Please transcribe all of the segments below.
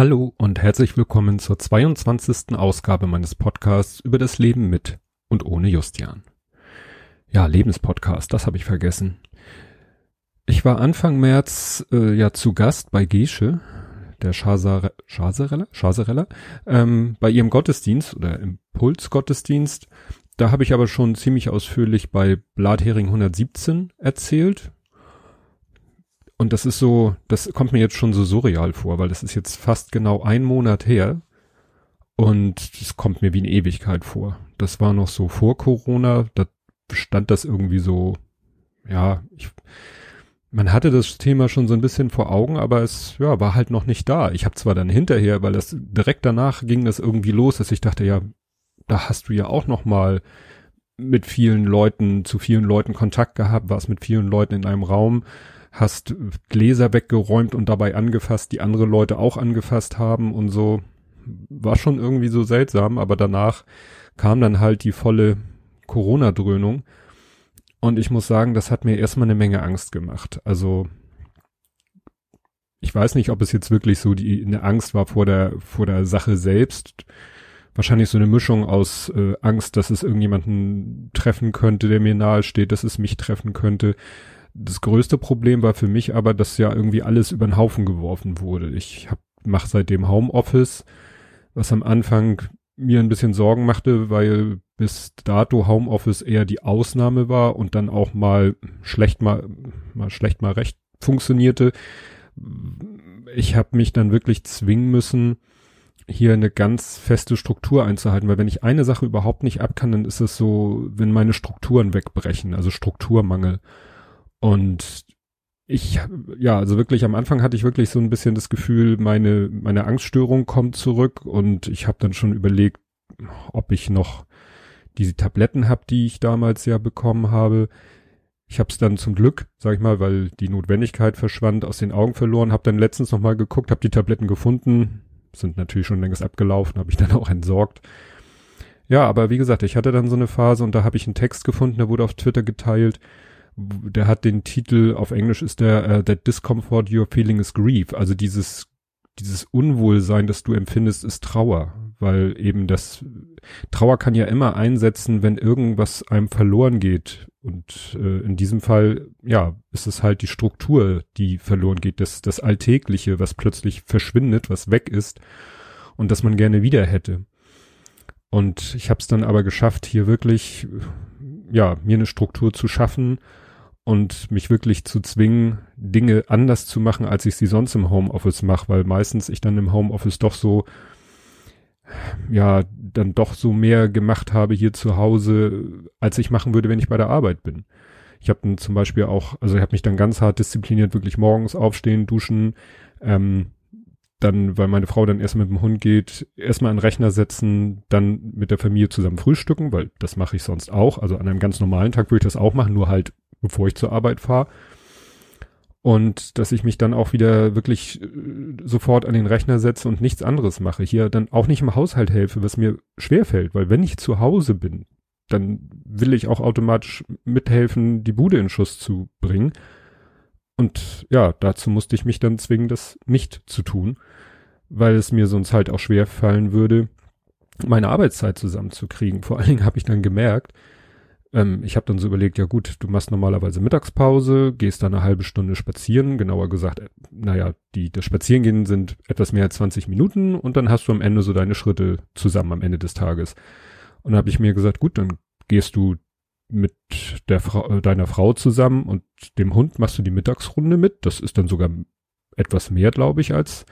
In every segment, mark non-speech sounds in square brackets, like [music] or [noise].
Hallo und herzlich willkommen zur 22. Ausgabe meines Podcasts über das Leben mit und ohne Justian. Ja, Lebenspodcast, das habe ich vergessen. Ich war Anfang März äh, ja zu Gast bei Gesche, der Schasare, Schaserella, Schaserella, ähm, bei ihrem Gottesdienst oder Impulsgottesdienst. Da habe ich aber schon ziemlich ausführlich bei Blathering 117 erzählt. Und das ist so, das kommt mir jetzt schon so surreal vor, weil das ist jetzt fast genau ein Monat her. Und es kommt mir wie eine Ewigkeit vor. Das war noch so vor Corona, da stand das irgendwie so, ja, ich, man hatte das Thema schon so ein bisschen vor Augen, aber es ja, war halt noch nicht da. Ich habe zwar dann hinterher, weil das direkt danach ging das irgendwie los, dass ich dachte, ja, da hast du ja auch noch mal mit vielen Leuten, zu vielen Leuten Kontakt gehabt, warst mit vielen Leuten in einem Raum hast Gläser weggeräumt und dabei angefasst, die andere Leute auch angefasst haben und so. War schon irgendwie so seltsam, aber danach kam dann halt die volle Corona-Dröhnung. Und ich muss sagen, das hat mir erstmal eine Menge Angst gemacht. Also, ich weiß nicht, ob es jetzt wirklich so die eine Angst war vor der vor der Sache selbst. Wahrscheinlich so eine Mischung aus äh, Angst, dass es irgendjemanden treffen könnte, der mir nahe steht, dass es mich treffen könnte, das größte Problem war für mich aber, dass ja irgendwie alles über den Haufen geworfen wurde. Ich hab, mach seitdem Homeoffice, was am Anfang mir ein bisschen Sorgen machte, weil bis dato Homeoffice eher die Ausnahme war und dann auch mal schlecht mal, mal schlecht mal recht funktionierte. Ich habe mich dann wirklich zwingen müssen, hier eine ganz feste Struktur einzuhalten, weil wenn ich eine Sache überhaupt nicht ab kann, dann ist es so, wenn meine Strukturen wegbrechen, also Strukturmangel. Und ich, ja, also wirklich am Anfang hatte ich wirklich so ein bisschen das Gefühl, meine, meine Angststörung kommt zurück und ich habe dann schon überlegt, ob ich noch diese Tabletten habe, die ich damals ja bekommen habe. Ich habe es dann zum Glück, sag ich mal, weil die Notwendigkeit verschwand, aus den Augen verloren. Habe dann letztens noch mal geguckt, habe die Tabletten gefunden, sind natürlich schon längst abgelaufen, habe ich dann [laughs] auch entsorgt. Ja, aber wie gesagt, ich hatte dann so eine Phase und da habe ich einen Text gefunden, der wurde auf Twitter geteilt der hat den Titel, auf Englisch ist der, uh, That Discomfort You're Feeling is Grief. Also dieses, dieses Unwohlsein, das du empfindest, ist Trauer. Weil eben das, Trauer kann ja immer einsetzen, wenn irgendwas einem verloren geht. Und äh, in diesem Fall, ja, ist es halt die Struktur, die verloren geht, das, das Alltägliche, was plötzlich verschwindet, was weg ist und das man gerne wieder hätte. Und ich habe es dann aber geschafft, hier wirklich, ja, mir eine Struktur zu schaffen, und mich wirklich zu zwingen, Dinge anders zu machen, als ich sie sonst im Homeoffice mache, weil meistens ich dann im Homeoffice doch so, ja, dann doch so mehr gemacht habe hier zu Hause, als ich machen würde, wenn ich bei der Arbeit bin. Ich habe dann zum Beispiel auch, also ich habe mich dann ganz hart diszipliniert, wirklich morgens aufstehen, duschen, ähm, dann, weil meine Frau dann erst mit dem Hund geht, erstmal an den Rechner setzen, dann mit der Familie zusammen frühstücken, weil das mache ich sonst auch. Also an einem ganz normalen Tag würde ich das auch machen, nur halt bevor ich zur Arbeit fahre. Und dass ich mich dann auch wieder wirklich äh, sofort an den Rechner setze und nichts anderes mache. Hier dann auch nicht im Haushalt helfe, was mir schwer fällt, weil wenn ich zu Hause bin, dann will ich auch automatisch mithelfen, die Bude in Schuss zu bringen. Und ja, dazu musste ich mich dann zwingen, das nicht zu tun, weil es mir sonst halt auch schwer fallen würde, meine Arbeitszeit zusammenzukriegen. Vor allen Dingen habe ich dann gemerkt, ähm, ich habe dann so überlegt, ja gut, du machst normalerweise Mittagspause, gehst dann eine halbe Stunde spazieren, genauer gesagt, äh, naja, die, das Spazierengehen sind etwas mehr als 20 Minuten und dann hast du am Ende so deine Schritte zusammen am Ende des Tages. Und dann habe ich mir gesagt, gut, dann gehst du mit der Frau, äh, deiner Frau zusammen und dem Hund machst du die Mittagsrunde mit. Das ist dann sogar etwas mehr, glaube ich, als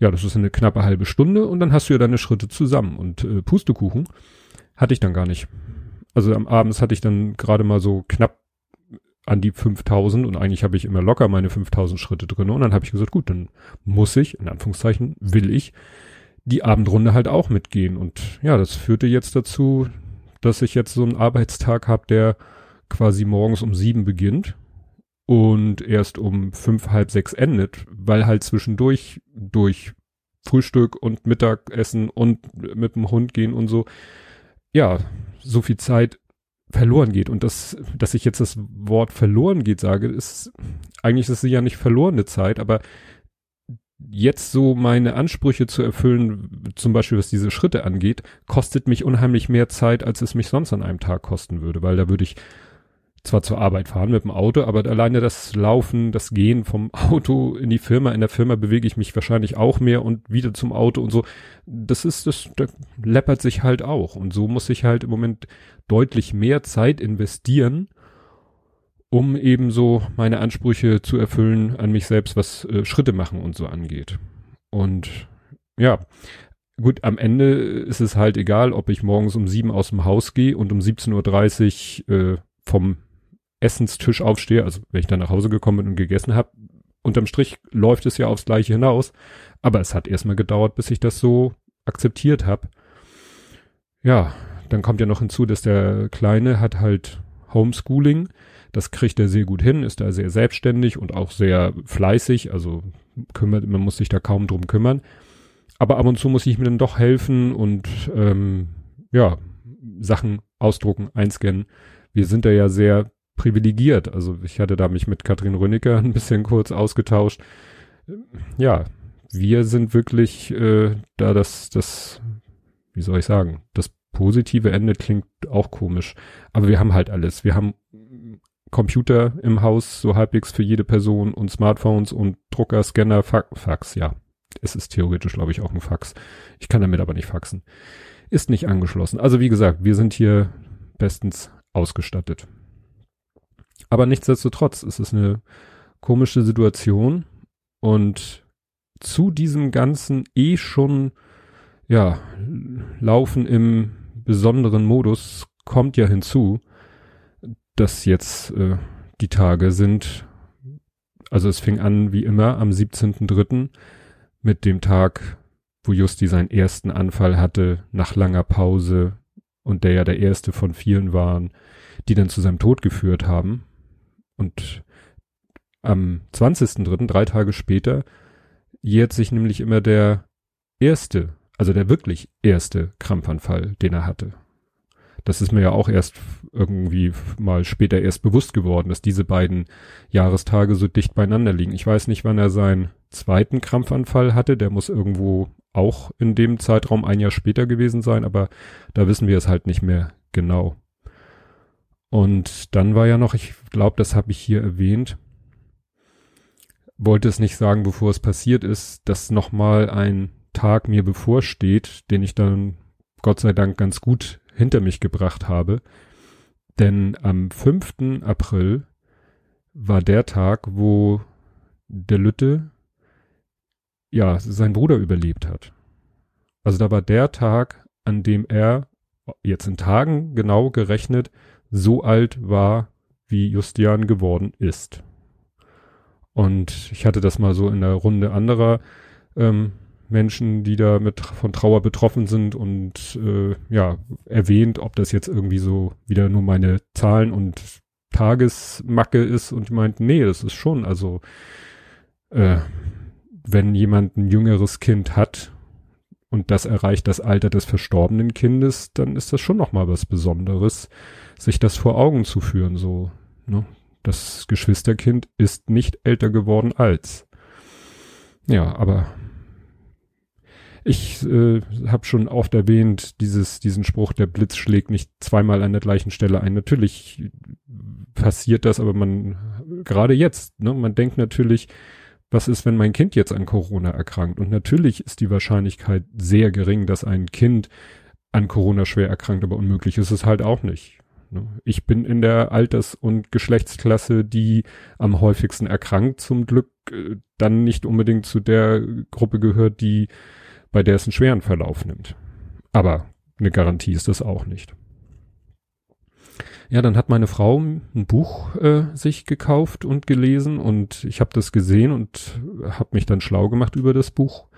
ja, das ist eine knappe halbe Stunde und dann hast du ja deine Schritte zusammen. Und äh, Pustekuchen hatte ich dann gar nicht. Also am Abends hatte ich dann gerade mal so knapp an die 5000 und eigentlich habe ich immer locker meine 5000 Schritte drin und dann habe ich gesagt, gut, dann muss ich, in Anführungszeichen, will ich die Abendrunde halt auch mitgehen. Und ja, das führte jetzt dazu, dass ich jetzt so einen Arbeitstag habe, der quasi morgens um sieben beginnt und erst um fünf, halb sechs endet, weil halt zwischendurch durch Frühstück und Mittagessen und mit dem Hund gehen und so, ja, so viel Zeit verloren geht. Und das, dass ich jetzt das Wort verloren geht sage, ist, eigentlich ist es ja nicht verlorene Zeit, aber jetzt so meine Ansprüche zu erfüllen, zum Beispiel was diese Schritte angeht, kostet mich unheimlich mehr Zeit, als es mich sonst an einem Tag kosten würde, weil da würde ich zwar zur Arbeit fahren mit dem Auto, aber alleine das Laufen, das Gehen vom [laughs] Auto in die Firma, in der Firma bewege ich mich wahrscheinlich auch mehr und wieder zum Auto und so. Das ist, das, das läppert sich halt auch. Und so muss ich halt im Moment deutlich mehr Zeit investieren, um eben so meine Ansprüche zu erfüllen an mich selbst, was äh, Schritte machen und so angeht. Und ja, gut, am Ende ist es halt egal, ob ich morgens um sieben aus dem Haus gehe und um 17.30 Uhr äh, vom Essenstisch aufstehe, also wenn ich dann nach Hause gekommen bin und gegessen habe, unterm Strich läuft es ja aufs Gleiche hinaus. Aber es hat erstmal gedauert, bis ich das so akzeptiert habe. Ja, dann kommt ja noch hinzu, dass der Kleine hat halt Homeschooling. Das kriegt er sehr gut hin, ist da sehr selbstständig und auch sehr fleißig. Also kümmert, man muss sich da kaum drum kümmern. Aber ab und zu muss ich mir dann doch helfen und ähm, ja, Sachen ausdrucken, einscannen. Wir sind da ja sehr privilegiert. Also ich hatte da mich mit Katrin Rönecke [laughs] ein bisschen kurz ausgetauscht. Ja, wir sind wirklich äh, da das, das, wie soll ich sagen, das positive Ende klingt auch komisch. Aber wir haben halt alles. Wir haben Computer im Haus, so halbwegs für jede Person und Smartphones und Drucker, Scanner, Fa Fax, ja. Es ist theoretisch, glaube ich, auch ein Fax. Ich kann damit aber nicht faxen. Ist nicht angeschlossen. Also wie gesagt, wir sind hier bestens ausgestattet. Aber nichtsdestotrotz ist es eine komische Situation und zu diesem ganzen eh schon, ja, Laufen im besonderen Modus kommt ja hinzu, dass jetzt äh, die Tage sind, also es fing an wie immer am 17.3. mit dem Tag, wo Justi seinen ersten Anfall hatte, nach langer Pause und der ja der erste von vielen waren, die dann zu seinem Tod geführt haben. Und am 20.3., drei Tage später, jährt sich nämlich immer der erste, also der wirklich erste Krampfanfall, den er hatte. Das ist mir ja auch erst irgendwie mal später erst bewusst geworden, dass diese beiden Jahrestage so dicht beieinander liegen. Ich weiß nicht, wann er seinen zweiten Krampfanfall hatte. Der muss irgendwo auch in dem Zeitraum ein Jahr später gewesen sein, aber da wissen wir es halt nicht mehr genau. Und dann war ja noch, ich glaube, das habe ich hier erwähnt, wollte es nicht sagen, bevor es passiert ist, dass nochmal ein Tag mir bevorsteht, den ich dann Gott sei Dank ganz gut hinter mich gebracht habe. Denn am 5. April war der Tag, wo der Lütte ja sein Bruder überlebt hat. Also da war der Tag, an dem er jetzt in Tagen genau gerechnet so alt war, wie Justian geworden ist. Und ich hatte das mal so in der Runde anderer ähm, Menschen, die da mit von Trauer betroffen sind und äh, ja, erwähnt, ob das jetzt irgendwie so wieder nur meine Zahlen und Tagesmacke ist und die meinten, nee, das ist schon, also äh, wenn jemand ein jüngeres Kind hat und das erreicht das Alter des verstorbenen Kindes, dann ist das schon nochmal was Besonderes, sich das vor Augen zu führen, so, ne? Das Geschwisterkind ist nicht älter geworden als. Ja, aber ich äh, habe schon oft erwähnt, dieses, diesen Spruch, der Blitz schlägt nicht zweimal an der gleichen Stelle ein. Natürlich passiert das, aber man, gerade jetzt, ne, man denkt natürlich, was ist, wenn mein Kind jetzt an Corona erkrankt? Und natürlich ist die Wahrscheinlichkeit sehr gering, dass ein Kind an Corona schwer erkrankt, aber unmöglich ist es halt auch nicht. Ne? Ich bin in der Alters- und Geschlechtsklasse, die am häufigsten erkrankt, zum Glück äh, dann nicht unbedingt zu der Gruppe gehört, die bei der es einen schweren Verlauf nimmt. Aber eine Garantie ist das auch nicht. Ja, dann hat meine Frau ein Buch äh, sich gekauft und gelesen und ich habe das gesehen und habe mich dann schlau gemacht über das Buch.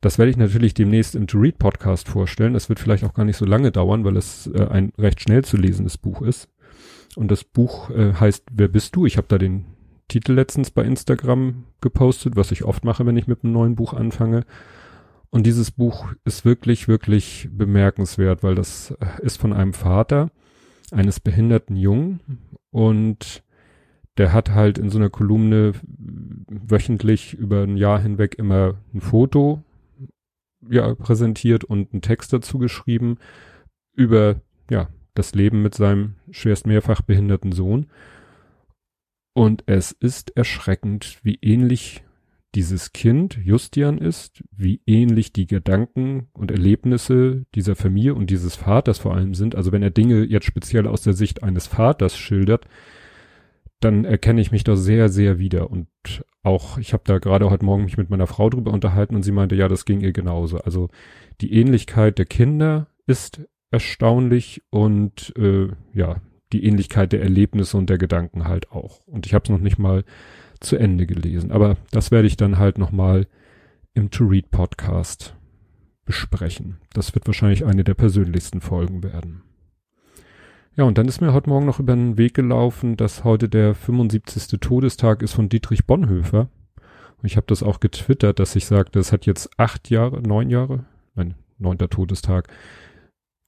Das werde ich natürlich demnächst im To Read Podcast vorstellen. Das wird vielleicht auch gar nicht so lange dauern, weil es äh, ein recht schnell zu lesendes Buch ist. Und das Buch äh, heißt Wer bist du? Ich habe da den Titel letztens bei Instagram gepostet, was ich oft mache, wenn ich mit einem neuen Buch anfange. Und dieses Buch ist wirklich, wirklich bemerkenswert, weil das äh, ist von einem Vater eines behinderten Jungen und der hat halt in so einer Kolumne wöchentlich über ein Jahr hinweg immer ein Foto ja, präsentiert und einen Text dazu geschrieben über ja, das Leben mit seinem schwerst mehrfach behinderten Sohn. Und es ist erschreckend, wie ähnlich dieses Kind Justian ist, wie ähnlich die Gedanken und Erlebnisse dieser Familie und dieses Vaters vor allem sind. Also wenn er Dinge jetzt speziell aus der Sicht eines Vaters schildert, dann erkenne ich mich da sehr, sehr wieder. Und auch, ich habe da gerade heute Morgen mich mit meiner Frau drüber unterhalten und sie meinte, ja, das ging ihr genauso. Also die Ähnlichkeit der Kinder ist erstaunlich und äh, ja, die Ähnlichkeit der Erlebnisse und der Gedanken halt auch. Und ich habe es noch nicht mal zu Ende gelesen. Aber das werde ich dann halt noch mal im To Read Podcast besprechen. Das wird wahrscheinlich eine der persönlichsten Folgen werden. Ja, und dann ist mir heute Morgen noch über den Weg gelaufen, dass heute der 75. Todestag ist von Dietrich Bonhoeffer. Und ich habe das auch getwittert, dass ich sagte, es hat jetzt acht Jahre, neun Jahre, mein neunter Todestag,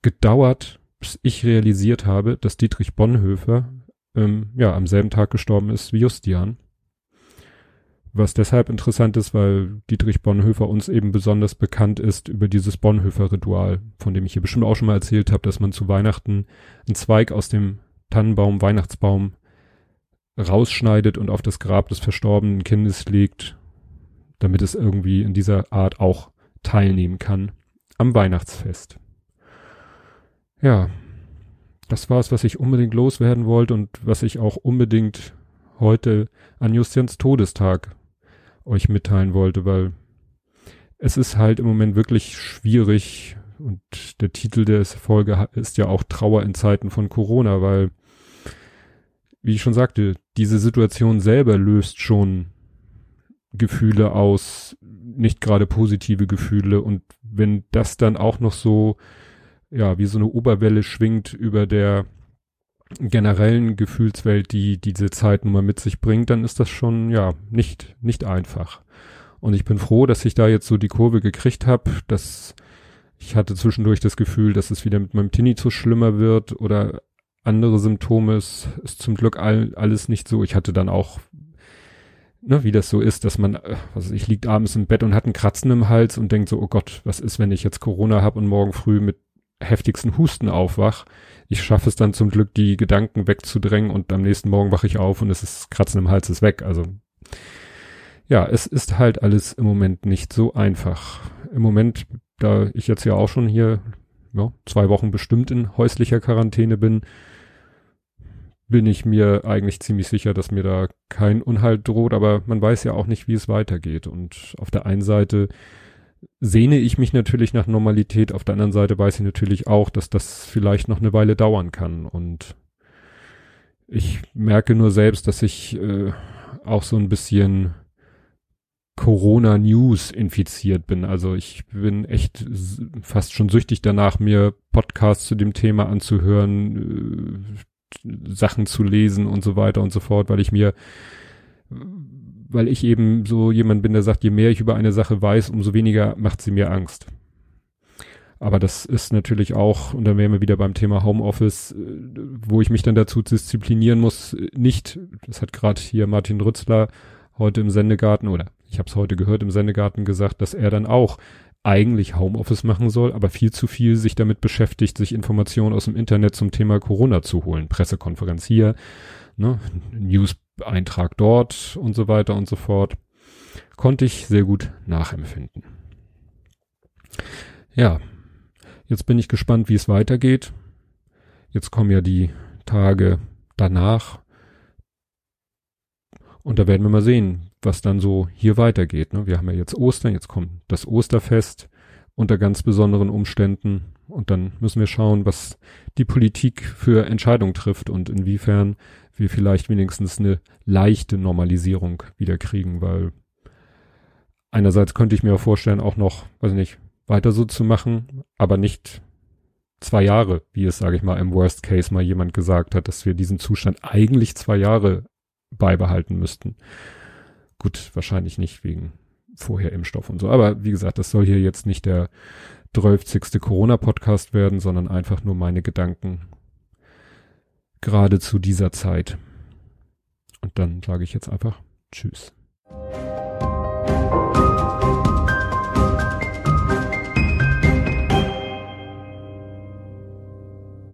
gedauert, bis ich realisiert habe, dass Dietrich Bonhoeffer ähm, ja am selben Tag gestorben ist wie Justian. Was deshalb interessant ist, weil Dietrich Bonhoeffer uns eben besonders bekannt ist über dieses Bonhoeffer-Ritual, von dem ich hier bestimmt auch schon mal erzählt habe, dass man zu Weihnachten einen Zweig aus dem Tannenbaum, Weihnachtsbaum rausschneidet und auf das Grab des verstorbenen Kindes legt, damit es irgendwie in dieser Art auch teilnehmen kann am Weihnachtsfest. Ja, das war es, was ich unbedingt loswerden wollte und was ich auch unbedingt heute an Justians Todestag euch mitteilen wollte, weil es ist halt im Moment wirklich schwierig und der Titel der Folge ist ja auch Trauer in Zeiten von Corona, weil, wie ich schon sagte, diese Situation selber löst schon Gefühle aus, nicht gerade positive Gefühle. Und wenn das dann auch noch so, ja, wie so eine Oberwelle schwingt über der generellen Gefühlswelt, die diese Zeit nun mal mit sich bringt, dann ist das schon, ja, nicht, nicht einfach. Und ich bin froh, dass ich da jetzt so die Kurve gekriegt habe, dass ich hatte zwischendurch das Gefühl, dass es wieder mit meinem Tinnitus schlimmer wird oder andere Symptome. Es ist zum Glück all, alles nicht so. Ich hatte dann auch, ne, wie das so ist, dass man, also ich liegt abends im Bett und hat einen Kratzen im Hals und denkt so, oh Gott, was ist, wenn ich jetzt Corona habe und morgen früh mit heftigsten Husten aufwach. Ich schaffe es dann zum Glück, die Gedanken wegzudrängen und am nächsten Morgen wache ich auf und es ist Kratzen im Hals ist weg. Also ja, es ist halt alles im Moment nicht so einfach. Im Moment, da ich jetzt ja auch schon hier ja, zwei Wochen bestimmt in häuslicher Quarantäne bin, bin ich mir eigentlich ziemlich sicher, dass mir da kein Unhalt droht, aber man weiß ja auch nicht, wie es weitergeht. Und auf der einen Seite sehne ich mich natürlich nach Normalität. Auf der anderen Seite weiß ich natürlich auch, dass das vielleicht noch eine Weile dauern kann. Und ich merke nur selbst, dass ich äh, auch so ein bisschen Corona News infiziert bin. Also ich bin echt fast schon süchtig danach, mir Podcasts zu dem Thema anzuhören, äh, Sachen zu lesen und so weiter und so fort, weil ich mir weil ich eben so jemand bin, der sagt, je mehr ich über eine Sache weiß, umso weniger macht sie mir Angst. Aber das ist natürlich auch, und dann wären wir wieder beim Thema Homeoffice, äh, wo ich mich dann dazu disziplinieren muss, nicht, das hat gerade hier Martin Rützler heute im Sendegarten, oder ich habe es heute gehört im Sendegarten gesagt, dass er dann auch eigentlich Homeoffice machen soll, aber viel zu viel sich damit beschäftigt, sich Informationen aus dem Internet zum Thema Corona zu holen. Pressekonferenz hier, ne, News Eintrag dort und so weiter und so fort. Konnte ich sehr gut nachempfinden. Ja, jetzt bin ich gespannt, wie es weitergeht. Jetzt kommen ja die Tage danach. Und da werden wir mal sehen, was dann so hier weitergeht. Ne? Wir haben ja jetzt Ostern, jetzt kommt das Osterfest unter ganz besonderen Umständen. Und dann müssen wir schauen, was die Politik für Entscheidungen trifft und inwiefern wir vielleicht wenigstens eine leichte Normalisierung wieder kriegen, weil einerseits könnte ich mir vorstellen, auch noch, weiß ich nicht, weiter so zu machen, aber nicht zwei Jahre, wie es, sage ich mal, im Worst Case mal jemand gesagt hat, dass wir diesen Zustand eigentlich zwei Jahre beibehalten müssten. Gut, wahrscheinlich nicht wegen vorher Impfstoff und so. Aber wie gesagt, das soll hier jetzt nicht der 12. Corona-Podcast werden, sondern einfach nur meine Gedanken gerade zu dieser Zeit. Und dann sage ich jetzt einfach Tschüss.